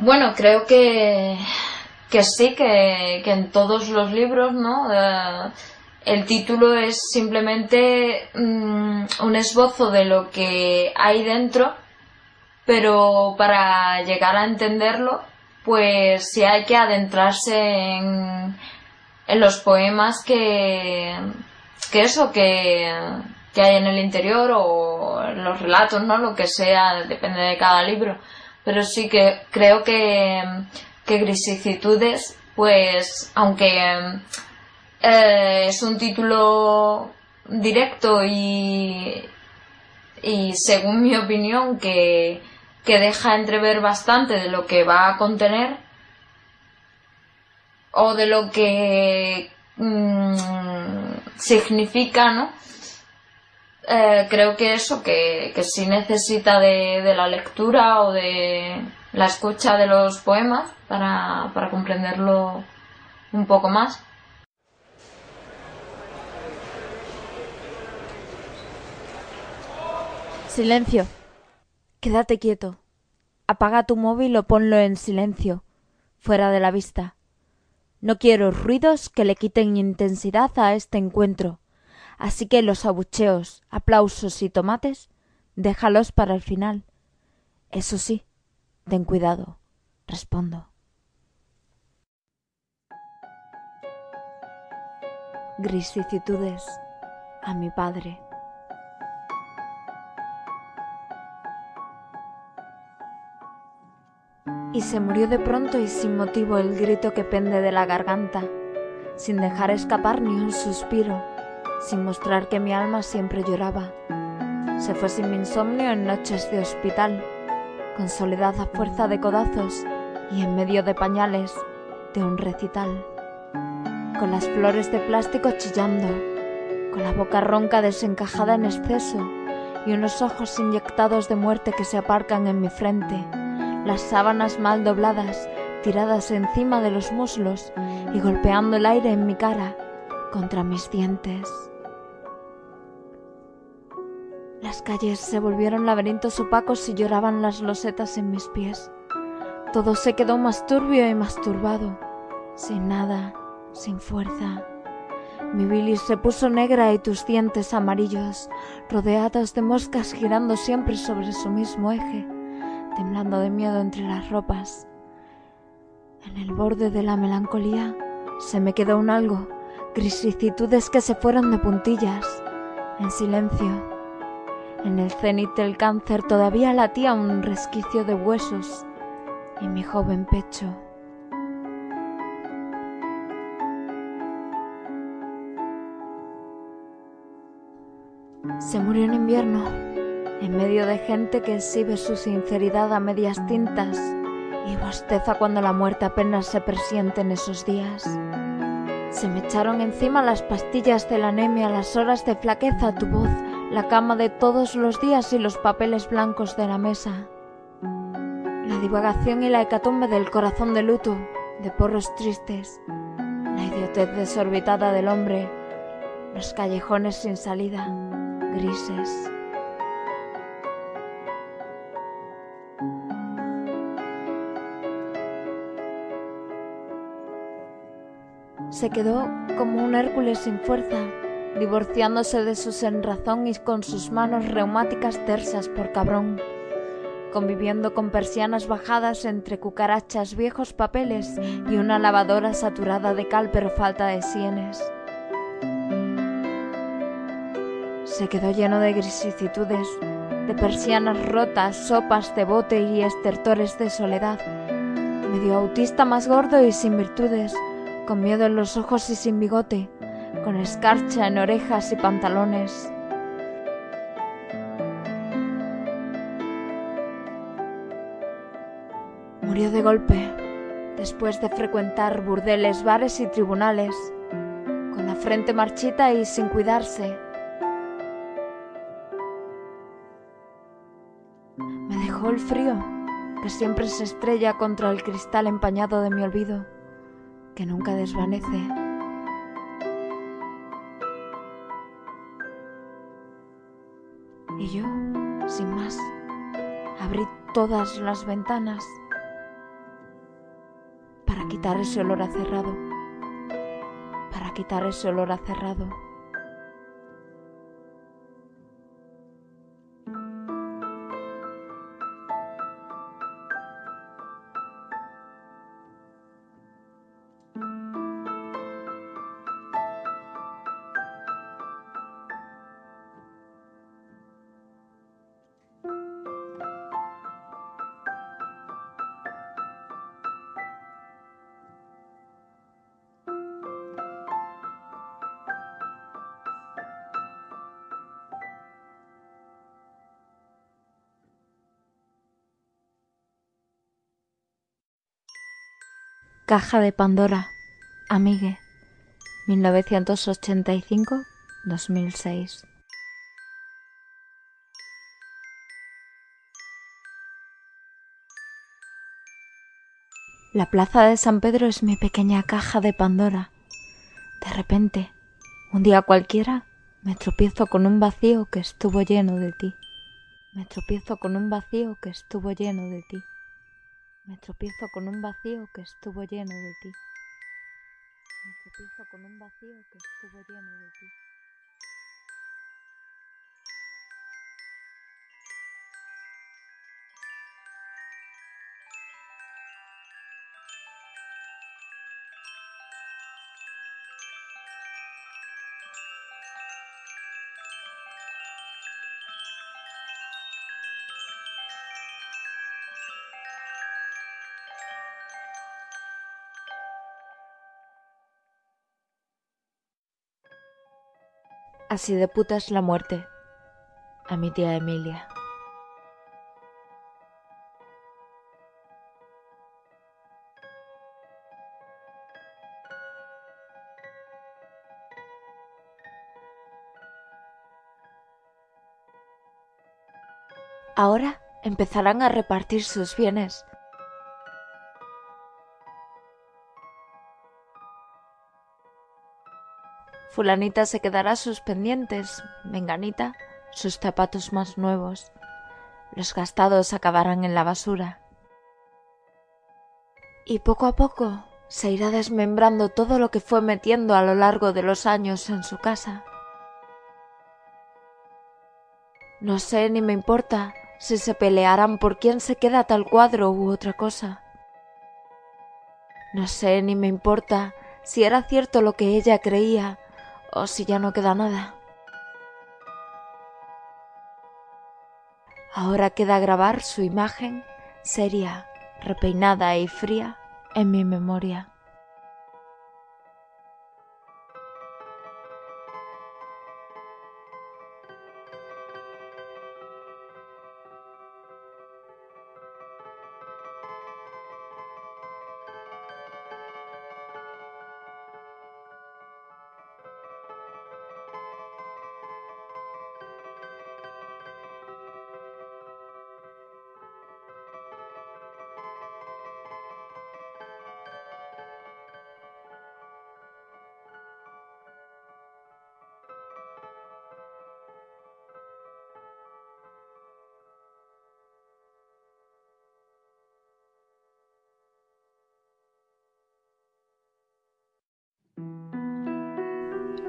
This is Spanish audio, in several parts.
Bueno, creo que, que sí, que, que en todos los libros, ¿no? Eh, el título es simplemente mm, un esbozo de lo que hay dentro, pero para llegar a entenderlo, pues sí hay que adentrarse en, en los poemas que, que eso, que, que hay en el interior o los relatos, ¿no? Lo que sea, depende de cada libro pero sí que creo que, que Grisicitudes, pues, aunque eh, es un título directo y, y según mi opinión que, que deja entrever bastante de lo que va a contener o de lo que mm, significa, ¿no? Eh, creo que eso, que, que sí necesita de, de, la lectura o de la escucha de los poemas para, para comprenderlo un poco más. Silencio. Quédate quieto. Apaga tu móvil o ponlo en silencio, fuera de la vista. No quiero ruidos que le quiten intensidad a este encuentro. Así que los abucheos, aplausos y tomates, déjalos para el final. Eso sí, ten cuidado, respondo. Grisicitudes a mi padre. Y se murió de pronto y sin motivo el grito que pende de la garganta, sin dejar escapar ni un suspiro sin mostrar que mi alma siempre lloraba. Se fue sin mi insomnio en noches de hospital, con soledad a fuerza de codazos y en medio de pañales de un recital. Con las flores de plástico chillando, con la boca ronca desencajada en exceso y unos ojos inyectados de muerte que se aparcan en mi frente, las sábanas mal dobladas tiradas encima de los muslos y golpeando el aire en mi cara contra mis dientes. Las calles se volvieron laberintos opacos y lloraban las losetas en mis pies. Todo se quedó más turbio y más turbado, sin nada, sin fuerza. Mi bilis se puso negra y tus dientes amarillos, rodeados de moscas girando siempre sobre su mismo eje, temblando de miedo entre las ropas. En el borde de la melancolía se me quedó un algo, grisicitudes que se fueron de puntillas, en silencio en el cenit del cáncer todavía latía un resquicio de huesos y mi joven pecho. Se murió en invierno, en medio de gente que exhibe su sinceridad a medias tintas y bosteza cuando la muerte apenas se presiente en esos días. Se me echaron encima las pastillas de la anemia, las horas de flaqueza, tu voz, la cama de todos los días y los papeles blancos de la mesa. La divagación y la hecatombe del corazón de luto, de porros tristes, la idiotez desorbitada del hombre, los callejones sin salida, grises. Se quedó como un Hércules sin fuerza, divorciándose de su senrazón y con sus manos reumáticas tersas por cabrón, conviviendo con persianas bajadas entre cucarachas, viejos papeles y una lavadora saturada de cal pero falta de sienes. Se quedó lleno de grisicitudes, de persianas rotas, sopas de bote y estertores de soledad, medio autista más gordo y sin virtudes, con miedo en los ojos y sin bigote, con escarcha en orejas y pantalones. Murió de golpe, después de frecuentar burdeles, bares y tribunales, con la frente marchita y sin cuidarse. Me dejó el frío, que siempre se estrella contra el cristal empañado de mi olvido, que nunca desvanece. Todas las ventanas para quitar ese olor a cerrado, para quitar ese olor a cerrado. Caja de Pandora, Amigue, 1985-2006. La plaza de San Pedro es mi pequeña caja de Pandora. De repente, un día cualquiera, me tropiezo con un vacío que estuvo lleno de ti. Me tropiezo con un vacío que estuvo lleno de ti. Me tropiezo con un vacío que estuvo lleno de ti. Me tropiezo con un vacío que estuvo lleno de ti. Así de puta es la muerte. A mi tía Emilia. Ahora empezarán a repartir sus bienes Fulanita se quedará sus pendientes, Menganita sus zapatos más nuevos. Los gastados acabarán en la basura. Y poco a poco se irá desmembrando todo lo que fue metiendo a lo largo de los años en su casa. No sé ni me importa si se pelearán por quién se queda tal cuadro u otra cosa. No sé ni me importa si era cierto lo que ella creía o si ya no queda nada. Ahora queda grabar su imagen seria, repeinada y fría en mi memoria.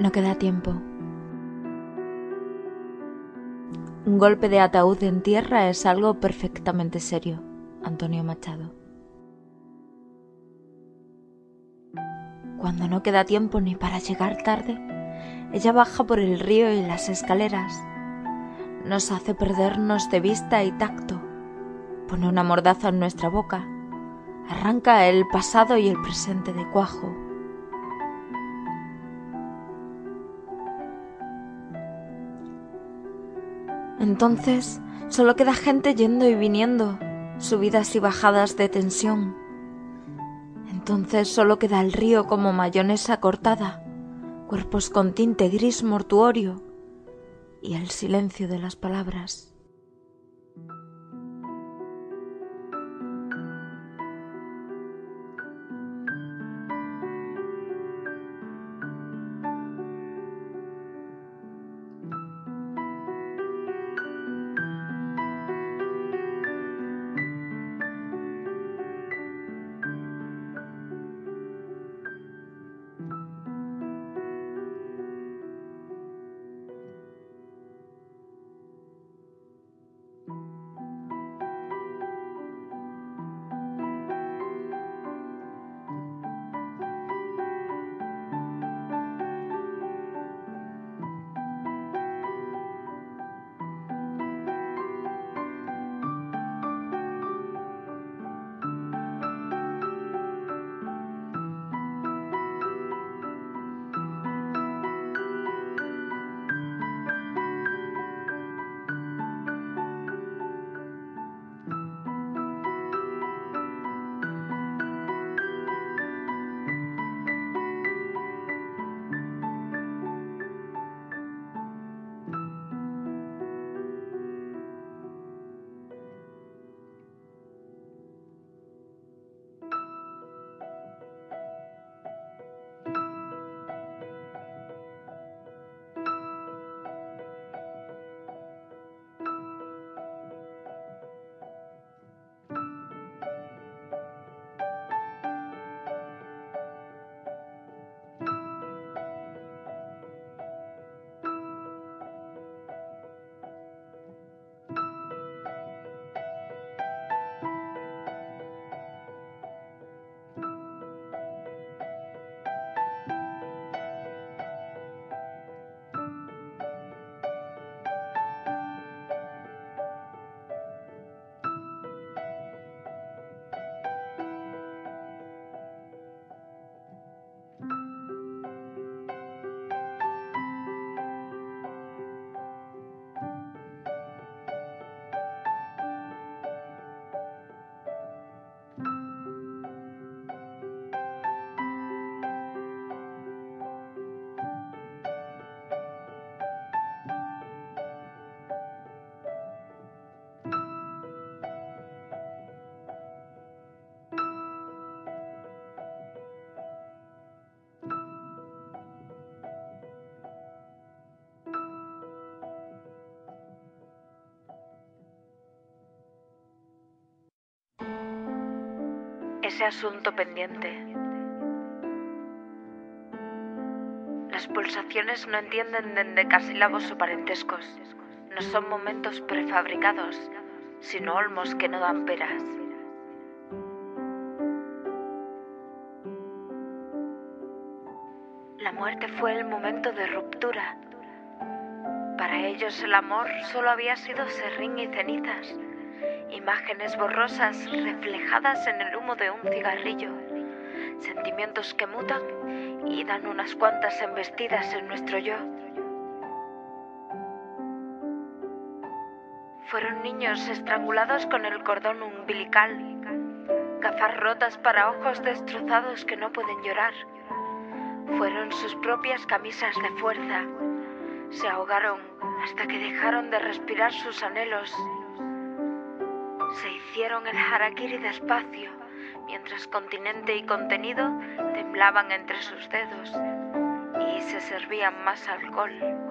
No queda tiempo. Un golpe de ataúd en tierra es algo perfectamente serio. Antonio Machado. Cuando no queda tiempo ni para llegar tarde, ella baja por el río y las escaleras. Nos hace perdernos de vista y tacto. Pone una mordaza en nuestra boca. Arranca el pasado y el presente de cuajo Entonces solo queda gente yendo y viniendo, subidas y bajadas de tensión. Entonces solo queda el río como mayonesa cortada, cuerpos con tinte gris mortuorio y el silencio de las palabras. Ese asunto pendiente. Las pulsaciones no entienden de endecasílabos o parentescos. No son momentos prefabricados, sino olmos que no dan peras. La muerte fue el momento de ruptura. Para ellos el amor solo había sido serrín y cenizas imágenes borrosas reflejadas en el humo de un cigarrillo, sentimientos que mutan y dan unas cuantas embestidas en nuestro yo. Fueron niños estrangulados con el cordón umbilical, gafas rotas para ojos destrozados que no pueden llorar. Fueron sus propias camisas de fuerza. Se ahogaron hasta que dejaron de respirar sus anhelos se hicieron el harakiri despacio, mientras continente y contenido temblaban entre sus dedos y se servían más alcohol.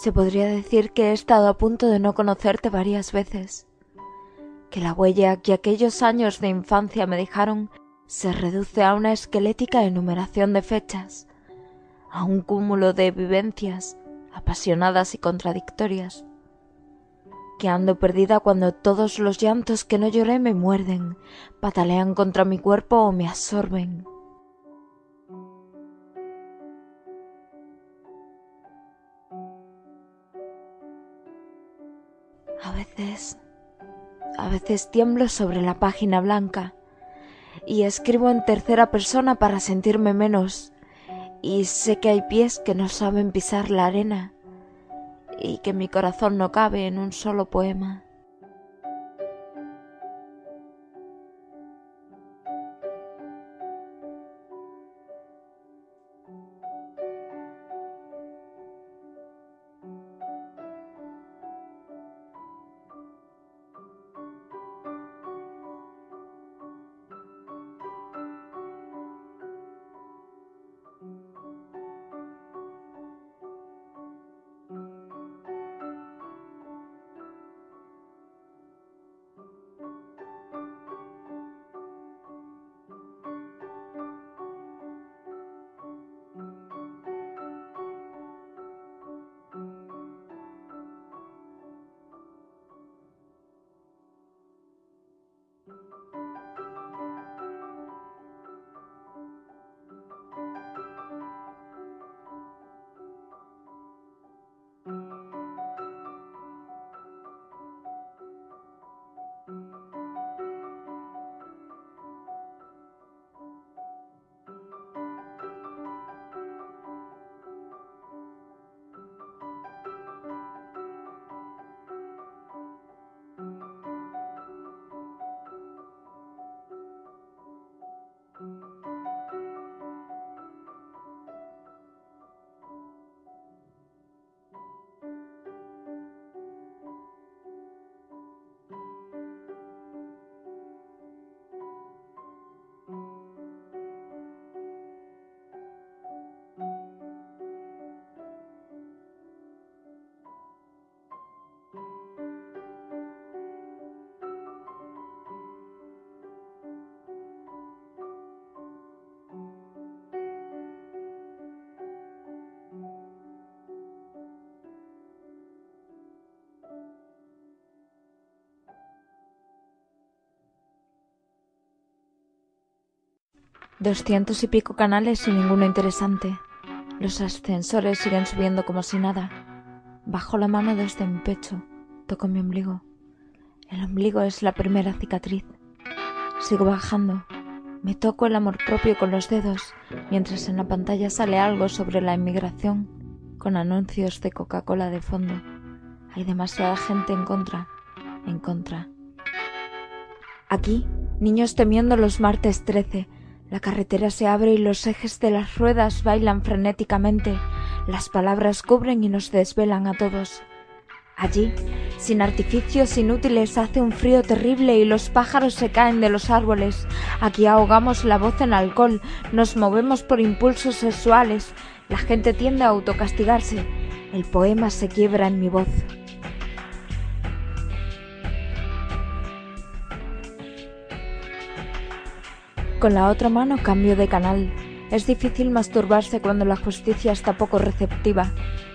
Se podría decir que he estado a punto de no conocerte varias veces, que la huella que aquellos años de infancia me dejaron se reduce a una esquelética enumeración de fechas, a un cúmulo de vivencias apasionadas y contradictorias, que ando perdida cuando todos los llantos que no lloré me muerden, patalean contra mi cuerpo o me absorben. A veces tiemblo sobre la página blanca y escribo en tercera persona para sentirme menos, y sé que hay pies que no saben pisar la arena y que mi corazón no cabe en un solo poema. Doscientos y pico canales y ninguno interesante. Los ascensores siguen subiendo como si nada. Bajo la mano desde mi pecho. Toco mi ombligo. El ombligo es la primera cicatriz. Sigo bajando. Me toco el amor propio con los dedos, mientras en la pantalla sale algo sobre la inmigración, con anuncios de Coca-Cola de fondo. Hay demasiada gente en contra, en contra. Aquí, niños temiendo los martes 13, la carretera se abre y los ejes de las ruedas bailan frenéticamente. Las palabras cubren y nos desvelan a todos. Allí, sin artificios inútiles, hace un frío terrible y los pájaros se caen de los árboles. Aquí ahogamos la voz en alcohol, nos movemos por impulsos sexuales. La gente tiende a autocastigarse. El poema se quiebra en mi voz. Con la otra mano cambio de canal. Es difícil masturbarse cuando la justicia está poco receptiva.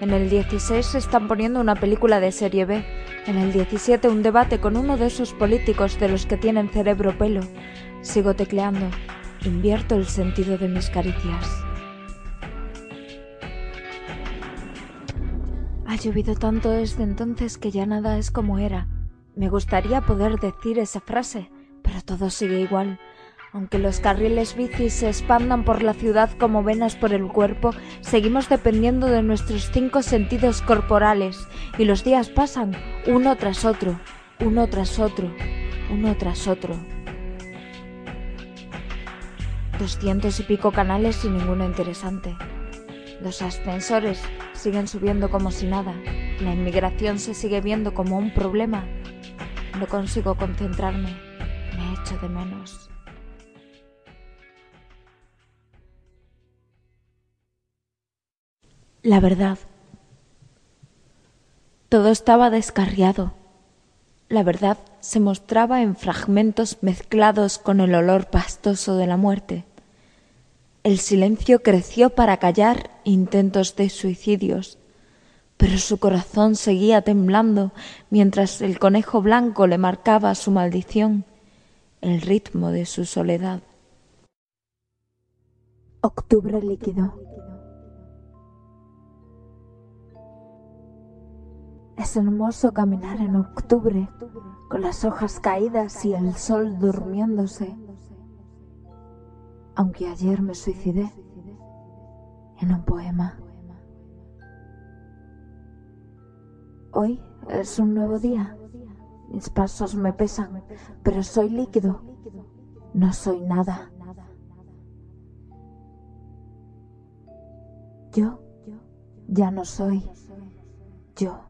En el 16 se están poniendo una película de serie B. En el 17 un debate con uno de esos políticos de los que tienen cerebro pelo. Sigo tecleando. Invierto el sentido de mis caricias. Ha llovido tanto desde entonces que ya nada es como era. Me gustaría poder decir esa frase, pero todo sigue igual. Aunque los carriles bici se expandan por la ciudad como venas por el cuerpo, seguimos dependiendo de nuestros cinco sentidos corporales y los días pasan uno tras otro, uno tras otro, uno tras otro. Doscientos y pico canales y ninguno interesante. Los ascensores siguen subiendo como si nada. La inmigración se sigue viendo como un problema. No consigo concentrarme. Me echo de menos. La verdad. Todo estaba descarriado. La verdad se mostraba en fragmentos mezclados con el olor pastoso de la muerte. El silencio creció para callar intentos de suicidios, pero su corazón seguía temblando mientras el conejo blanco le marcaba su maldición, el ritmo de su soledad. Octubre líquido. Es hermoso caminar en octubre, con las hojas caídas y el sol durmiéndose. Aunque ayer me suicidé en un poema. Hoy es un nuevo día. Mis pasos me pesan, pero soy líquido. No soy nada. Yo ya no soy yo.